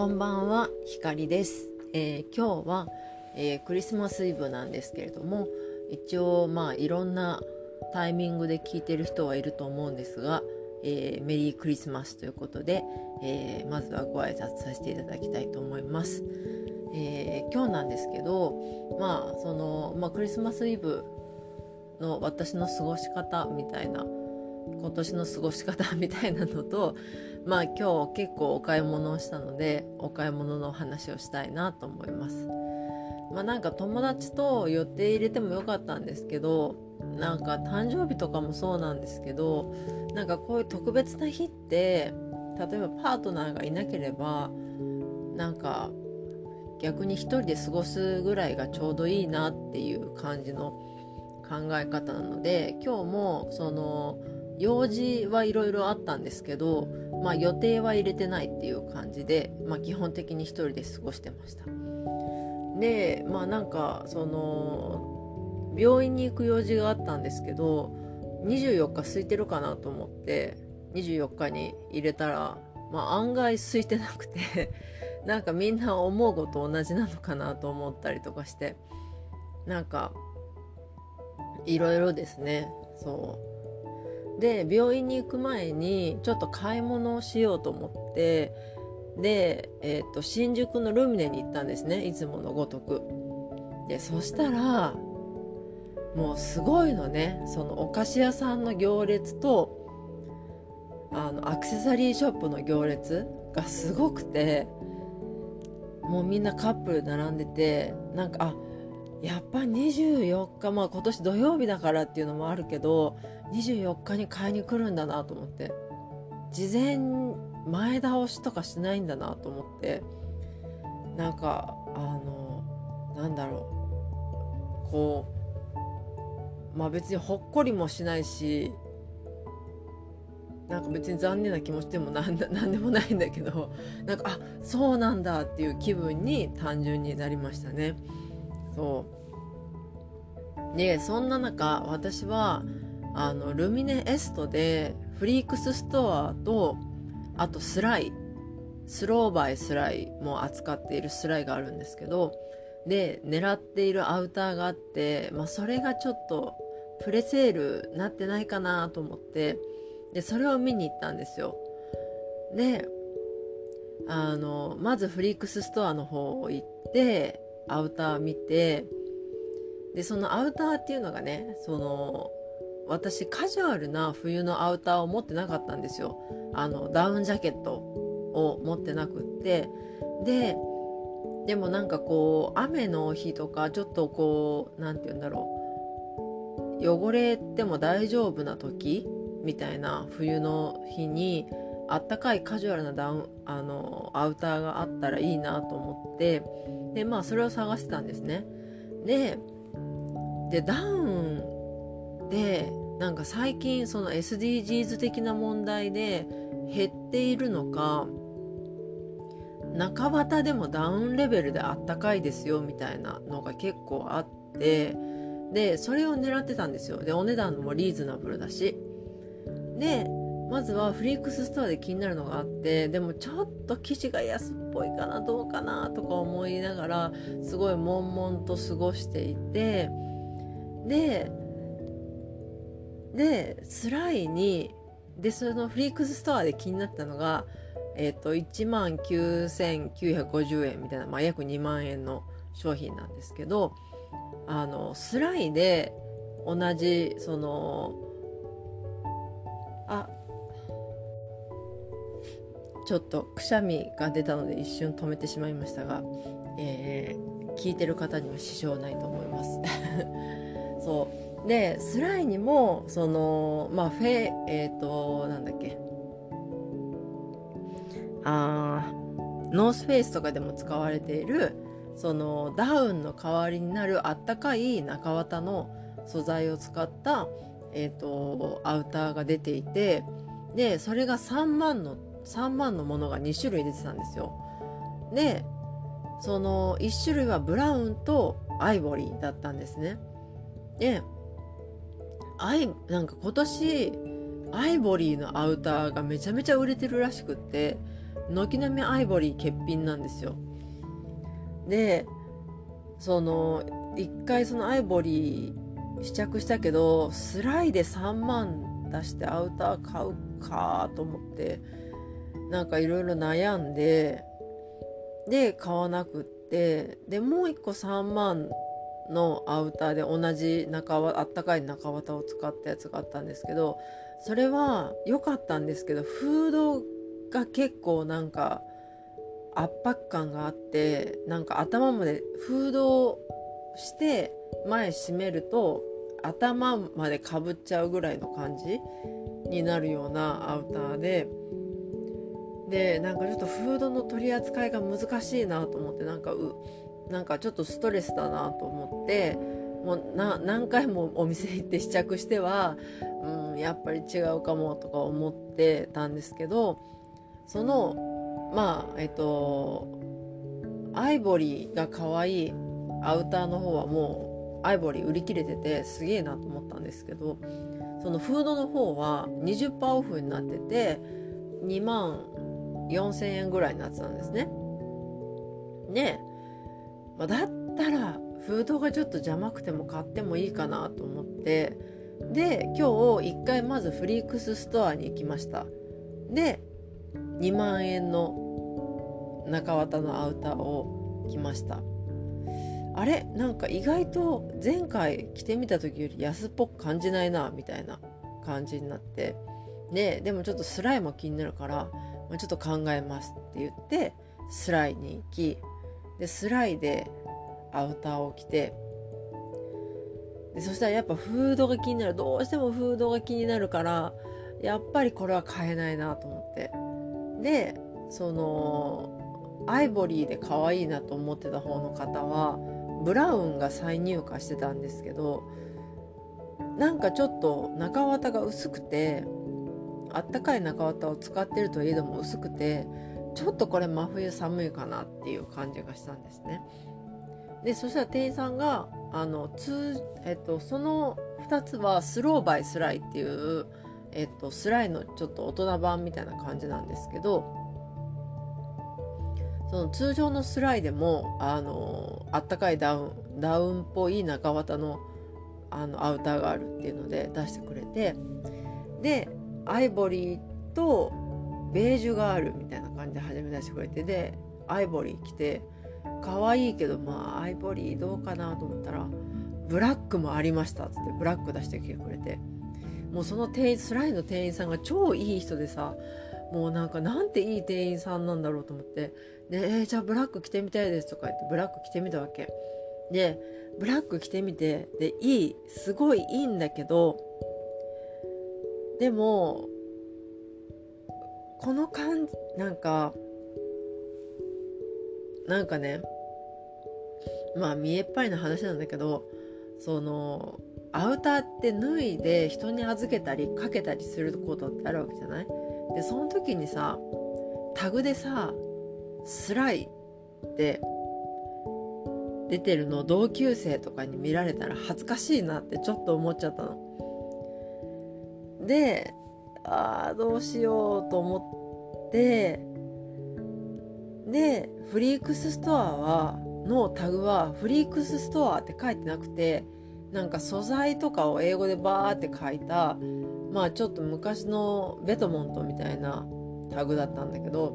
こんばんは、ひかりです。えー、今日は、えー、クリスマスイブなんですけれども、一応まあいろんなタイミングで聞いてる人はいると思うんですが、えー、メリークリスマスということで、えまずはご挨拶させていただきたいと思います。え今日なんですけど、まあそのまあ、クリスマスイブの私の過ごし方みたいな今年の過ごし方みたいなのとまあ今日結構お買い物をしたのでお買い物のお話をしたいなと思います。まあなんか友達と予定入れてもよかったんですけどなんか誕生日とかもそうなんですけどなんかこういう特別な日って例えばパートナーがいなければなんか逆に一人で過ごすぐらいがちょうどいいなっていう感じの考え方なので今日もその用事はいろいろあったんですけど、まあ、予定は入れてないっていう感じで、まあ、基本的に一人で過ごしてました。でまあなんかその病院に行く用事があったんですけど24日空いてるかなと思って24日に入れたら、まあ、案外空いてなくて なんかみんな思うこと同じなのかなと思ったりとかしてなんかいろいろですねそうで病院に行く前にちょっと買い物をしようと思ってで、えーと、新宿のルミネに行ったんですねいつものごとく。でそしたらもうすごいのねそのお菓子屋さんの行列とあのアクセサリーショップの行列がすごくてもうみんなカップル並んでてなんかあやっぱ24日まあ今年土曜日だからっていうのもあるけど24日に買いに来るんだなと思って。事前前倒しとかしないんだなと思って。なんかあのなんだろう。こうまあ別にほっこりもしないしなんか別に残念な気持ちでもなん なんでもないんだけどなんかあそうなんだっていう気分に単純になりましたね。そう。でそんな中私はあのルミネエストでフリークスストアとあとスライ。スローバイスライも扱っているスライがあるんですけどで狙っているアウターがあって、まあ、それがちょっとプレセールなってないかなと思ってでそれを見に行ったんですよ。であのまずフリークスストアの方行ってアウター見てでそのアウターっていうのがねその私カジュアルな冬のアウターを持ってなかったんですよ。あのダウンジャケットを持ってなくって。ででもなんかこう雨の日とかちょっとこう何て言うんだろう。汚れても大丈夫な時みたいな冬の日にあったかいカジュアルなダウンあのアウターがあったらいいなと思って。でまあそれを探してたんですね。ででダウンでなんか最近その SDGs 的な問題で減っているのか中綿でもダウンレベルであったかいですよみたいなのが結構あってでそれを狙ってたんですよ。でお値段もリーズナブルだし。でまずはフリークスストアで気になるのがあってでもちょっと生地が安っぽいかなどうかなとか思いながらすごい悶々と過ごしていてででスライにでそのフリークスストアで気になったのがえっ、ー、と1万9950円みたいな、まあ、約2万円の商品なんですけどあのスライで同じそのあちょっとくしゃみが出たので一瞬止めてしまいましたが、えー、聞いてる方には支障ないと思います。でスライにもそのまあフェえっ、ー、となんだっけ。あノースフェイスとかでも使われているそのダウンの代わりになるあったかい中綿の素材を使った、えーと、アウターが出ていてでそれが3万の3万のものが2種類出てたんですよ。でその1種類はブラウンとアイボリーだったんですね。でアイなんか今年アイボリーのアウターがめちゃめちゃ売れてるらしくって軒並みアイボリー欠品なんですよ。でその一回そのアイボリー試着したけどスライで3万出してアウター買うかと思ってなんかいろいろ悩んでで買わなくってでもう1個3万のアウターで同じ中あったかい中綿を使ったやつがあったんですけどそれは良かったんですけどフードが結構なんか圧迫感があってなんか頭までフードをして前閉めると頭までかぶっちゃうぐらいの感じになるようなアウターででなんかちょっとフードの取り扱いが難しいなと思ってなんかうなんかちょっとストレスだなと思ってもう何回もお店行って試着しては、うん、やっぱり違うかもとか思ってたんですけどそのまあえっとアイボリーが可愛いアウターの方はもうアイボリー売り切れててすげえなと思ったんですけどそのフードの方は20%オフになってて2万4000円ぐらいになってたんですね。で、まあ、だったらフードがちょっと邪魔くても買ってもいいかなと思ってで今日一回まずフリークスストアに行きました。で2万円の中綿のアウターを着ました。あれ？なんか意外と前回着てみた時より安っぽく感じないなみたいな感じになって。ででもちょっとスライも気になるからまあ、ちょっと考えますって言ってスライに行きでスライでアウターを着てでそしたらやっぱフードが気になる。どうしてもフードが気になるからやっぱりこれは買えないなと思って。でそのアイボリーで可愛いなと思ってた方の方はブラウンが再入荷してたんですけどなんかちょっと中綿が薄くてあったかい中綿を使ってるといえども薄くてちょっとこれ真冬寒いかなっていう感じがしたんですね。でそしたら店員さんがあの、えっと、その2つはスローバイスライっていう、えっと、スライのちょっと大人版みたいな感じなんですけどその通常のスライでもあのあったかいダウンダウンっぽい中綿のあのアウターがあるっていうので出してくれてでアイボリーとベージュがあるみたいな感じで始め出してくれてでアイボリー来て可愛いけどまあアイボリーどうかなと思ったらブラックもありましたっつってブラック出してきてくれて。もうその店員スライの店員さんが超いい人でさもうなんかなんていい店員さんなんだろうと思ってで、えー、じゃあブラック着てみたいですとか言ってブラック着てみたわけ。でブラック着てみてでいいすごいいいんだけどでもこの感じなんかなんかねまあ見えっぱりな話なんだけどそのアウターって脱いで人に預けたりかけたりすることってあるわけじゃない？でその時にさタグでさ「スライ」って出てるの同級生とかに見られたら恥ずかしいなってちょっと思っちゃったの。でああどうしようと思ってでフリークスストアはのタグはフリークスストアって書いてなくてなんか素材とかを英語でバーって書いたまあちょっと昔のベトモントみたいなタグだったんだけど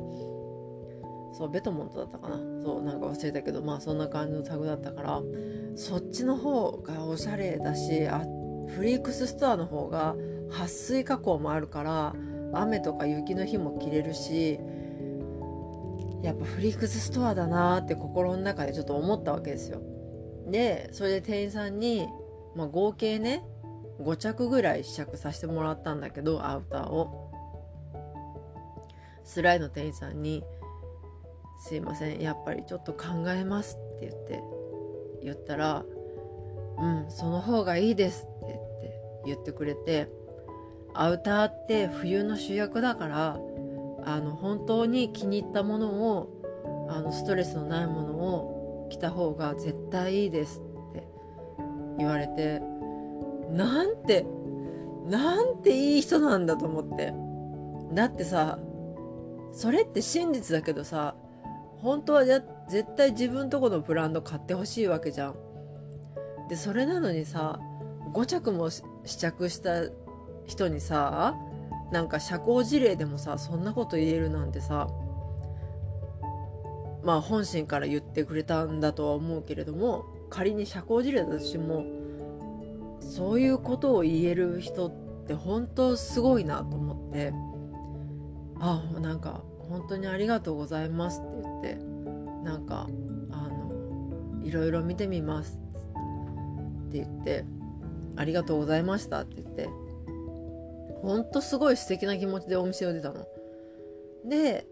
そうベトモントだったかな。そうなんか忘れたけどまあそんな感じのタグだったからそっちの方がおしゃれだしあフリークスストアの方が撥水加工もあるから雨とか雪の日も着れるしやっぱフリークスストアだなって心の中でちょっと思ったわけですよ。でそれで店員さんに、まあ、合計ね5着ぐらい試着させてもらったんだけどアウターを。スライの店員さんに「すいませんやっぱりちょっと考えます」って言って言ったら「うんその方がいいです」って言って言ってくれてアウターって冬の主役だからあの本当に気に入ったものをあのストレスのないものを着た方が絶対いいですって言われてなんてなんていい人なんだと思ってだってさそれって真実だけどさ本当は絶対自分とこのブランド買ってほしいわけじゃん。でそれなのにさ5着も試着した人にさなんか社交辞令でもさそんなこと言えるなんてさまあ本心から言ってくれたんだとは思うけれども仮に社交辞令だとしてもそういうことを言える人って本当すごいなと思ってあなんか本当にありがとうございますって言ってなんかあのいろいろ見てみますって言ってありがとうございましたって言ってほんとすごい素敵な気持ちでお店を出たの。で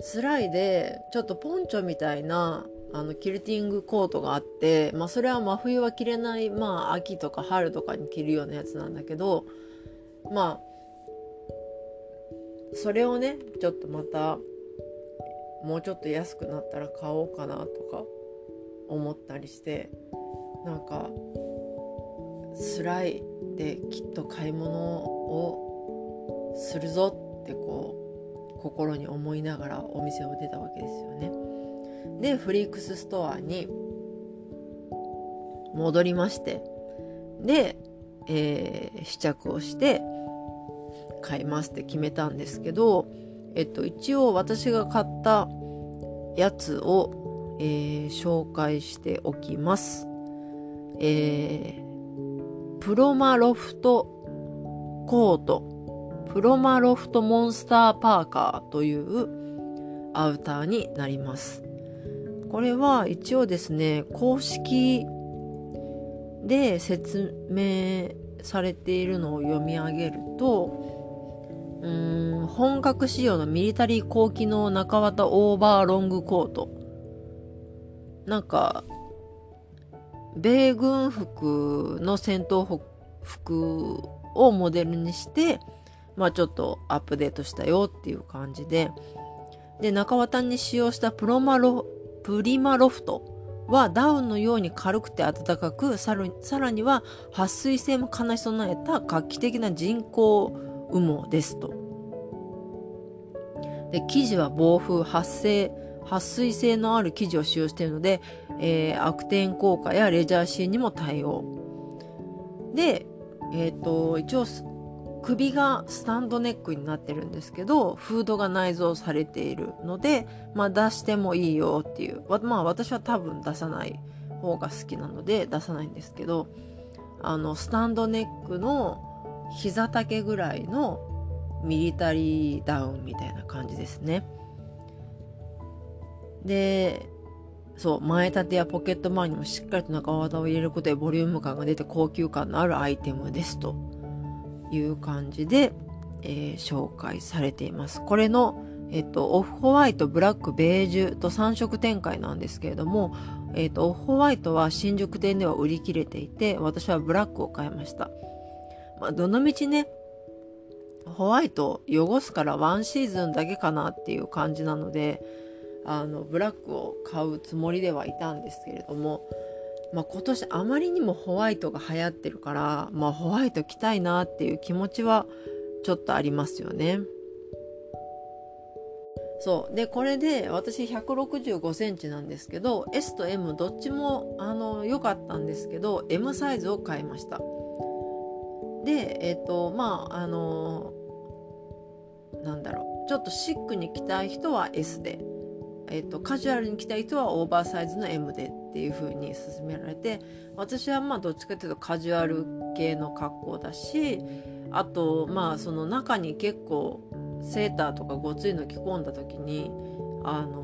スライでちょっとポンチョみたいなあのキルティングコートがあって、まあ、それは真冬は着れない、まあ、秋とか春とかに着るようなやつなんだけどまあそれをねちょっとまたもうちょっと安くなったら買おうかなとか思ったりしてなんかスライできっと買い物をするぞってこう心に思いながらお店を出たわけですよね。でフリークスストアに戻りましてで、えー、試着をして買いますって決めたんですけど、えっと、一応私が買ったやつを、えー、紹介しておきます。えー、プロマロフトコート、プロマロフトモンスターパーカーというアウターになります。これは一応ですね、公式で説明されているのを読み上げると、うーん本格仕様のミリタリー高機能中綿オーバーロングコートなんか米軍服の戦闘服をモデルにしてまあちょっとアップデートしたよっていう感じでで中綿に使用したプロマロプリマロフトはダウンのように軽くて暖かくさらには撥水性も兼ね備えた画期的な人工羽毛ですと。で生地は防風発生撥水性のある生地を使用しているので、えー、悪天効果やレジャーシーンにも対応で、えーと、一応首がスタンドネックになってるんですけどフードが内蔵されているので、まあ、出してもいいよっていうまあ私は多分出さない方が好きなので出さないんですけどあのスタンドネックの膝丈ぐらいのミリタリーダウンみたいな感じですね。でそう前立てやポケット周りにもしっかりと中綿を入れることでボリューム感が出て高級感のあるアイテムですという感じで、えー、紹介されています。これの、えっと、オフホワイト、ブラック、ベージュと3色展開なんですけれども、えっと、オフホワイトは新宿店では売り切れていて私はブラックを買いました。まあ、どのみちね、ホワイト汚すからワンシーズンだけかなっていう感じなので、あの、ブラックを買うつもりではいたんですけれども、まあ、今年あまりにもホワイトが流行ってるから、まあ、ホワイト着たいなっていう気持ちはちょっとありますよね。そう。で、これで私165センチなんですけど、S と M どっちもあの良かったんですけど、M サイズを買いました。でえっ、ー、とまああのなんだろうちょっとシックに着たい人は S で、えーと、カジュアルに着たい人はオーバーサイズの M でっていう風に勧められて私はまあどっちかっていうとカジュアル系の格好だしあとまあその中に結構セーターとかごついの着込んだ時にあの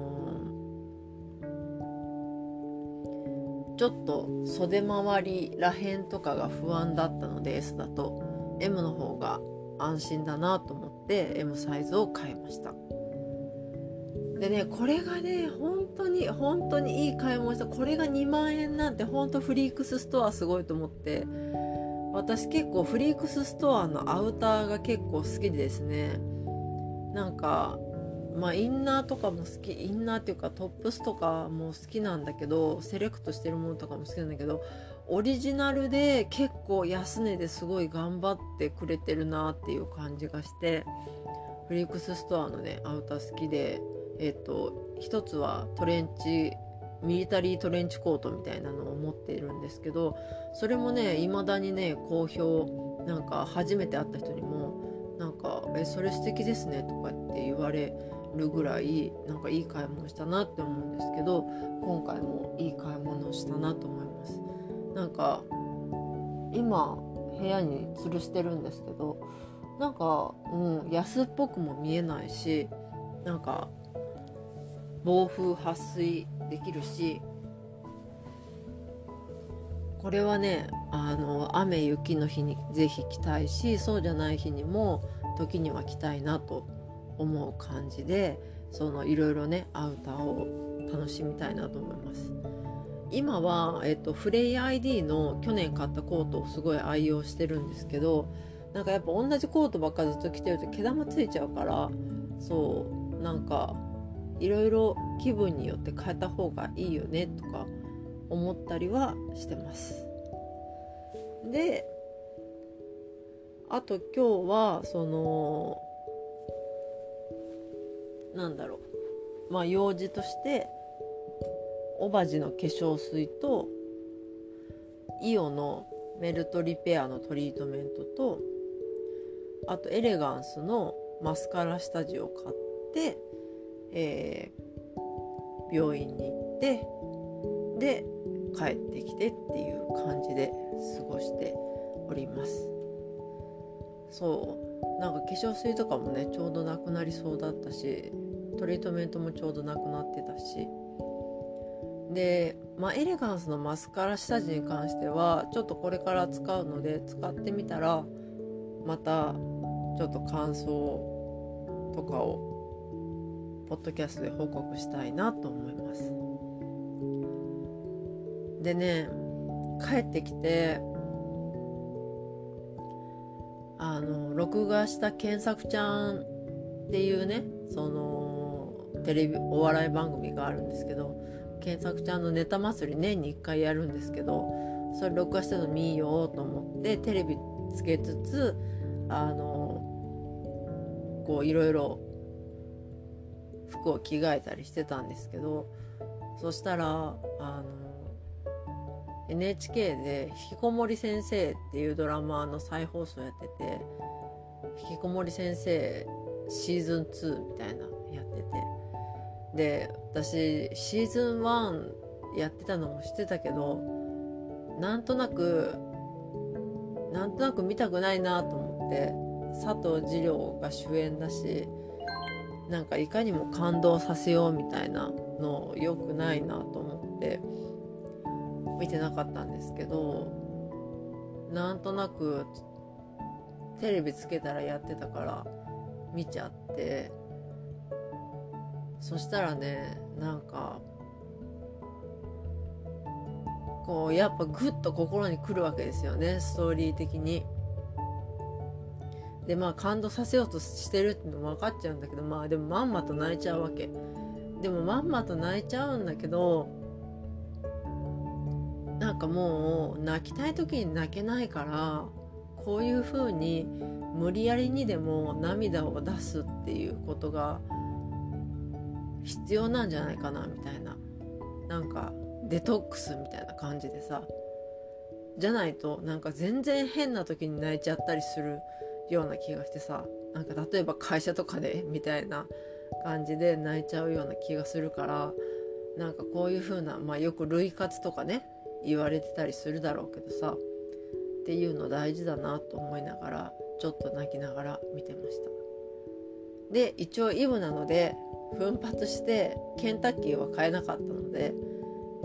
ちょっと袖周りらへんとかが不安だったので S だと。M の方が安心だなと思って M サイズを買いました。でねこれがね本当に本当にいい買い物したこれが2万円なんて本当フリークスストアすごいと思って。私結構フリークスストアのアウターが結構好きでですね。なんかまあインナーとかも好きインナーっていうかトップスとかも好きなんだけどセレクトしてるものとかも好きなんだけどオリジナルで結構安値ですごい頑張ってくれてるなっていう感じがしてフリックスストアのねアウター好きで。えっ、と一つはトレンチミリタリートレンチコートみたいなのを持っているんですけどそれもね未だにね好評なんか初めて会った人にもなんか「えそれ素敵ですね」とかって言われるぐらいなんかいい買い物したなって思うんですけど今回もいい買い物をしたなと思います。なんか今部屋に吊るしてるんですけどなんか、うん、安っぽくも見えないしなんか暴風撥水できるしこれはねあの雨雪の日に是非着たいしそうじゃない日にも時には着たいなと思う感じでそのいろいろねアウターを楽しみたいなと思います。今は、えっと、フレイ ID の去年買ったコートをすごい愛用してるんですけどなんかやっぱ同じコートばっかずっと着てると毛玉ついちゃうからそうなんかいろいろ気分によって変えた方がいいよねとか思ったりはしてます。であと今日はそのなんだろう。まあ用事としてオバジの化粧水とイオのメルトリペアのトリートメントとあとエレガンスのマスカラ下地を買って、えー、病院に行ってで帰ってきてっていう感じで過ごしております。そう。なんか化粧水とかもねちょうどなくなりそうだったしトリートメントもちょうどなくなってたし。で、まあ、エレガンスのマスカラ下地に関してはちょっとこれから使うので使ってみたらまたちょっと感想とかをポッドキャストで報告したいなと思います。でね帰ってきてあの録画した「検索ちゃん」っていうねそのテレビお笑い番組があるんですけど検索ちゃんのネタ祭り年に1回やるんですけどそれ録画してるの見ようと思ってテレビつけつつあのこういろいろ服を着替えたりしてたんですけどそしたらあの NHK で「ひきこもり先生」っていうドラマの再放送やってて「ひきこもり先生シーズン2」みたいなやっててで私シーズン1やってたのも知ってたけどなんとなくなんとなく見たくないなと思って佐藤二朗が主演だしなんかいかにも感動させようみたいなの良くないなと思って見てなかったんですけどなんとなくテレビつけたらやってたから見ちゃってそしたらねなんかこうやっぱグッと心にくるわけですよねストーリー的に。でまあ感動させようとしてるっての分かっちゃうんだけどまあでもまんまと泣いちゃうわけ。でもまんまと泣いちゃうんだけどなんかもう泣きたい時に泣けないからこういう風に無理やりにでも涙を出すっていうことが必要なんじゃないかなみたいななんかデトックスみたいな感じでさじゃないとなんか全然変な時に泣いちゃったりするような気がしてさなんか例えば会社とかでみたいな感じで泣いちゃうような気がするからなんかこういう風なまあよく類活とかね言われてたりするだろうけどさっていうの大事だなと思いながらちょっと泣きながら見てました。で一応イブなので奮発してケンタッキーは買えなかったので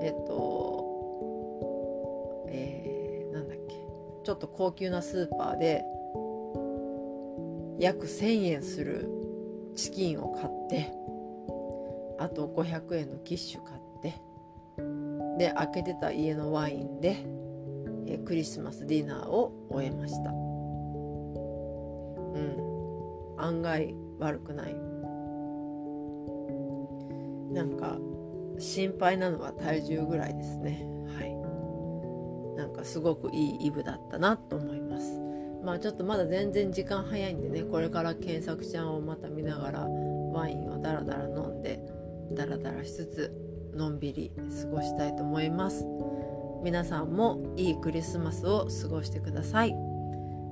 えっとえー、なんだっけちょっと高級なスーパーで約1,000円するチキンを買ってあと500円のキッシュ買ってで開けてた家のワインで、えクリスマスディナーを終えました。うん。案外悪くない。なんか心配なのは体重ぐらいですね。はい。なんかすごくいいイブだったなと思います。まあちょっとまだ全然時間早いんでねこれから検索ちゃんをまた見ながらワインをダラダラ飲んでダラダラしつつのんびり過ごしたいと思います。皆さんもいいクリスマスを過ごしてください、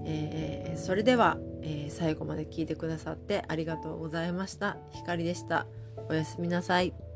えー、それでは、えー、最後まで聞いてくださってありがとうございました。ひかりでした。おやすみなさい。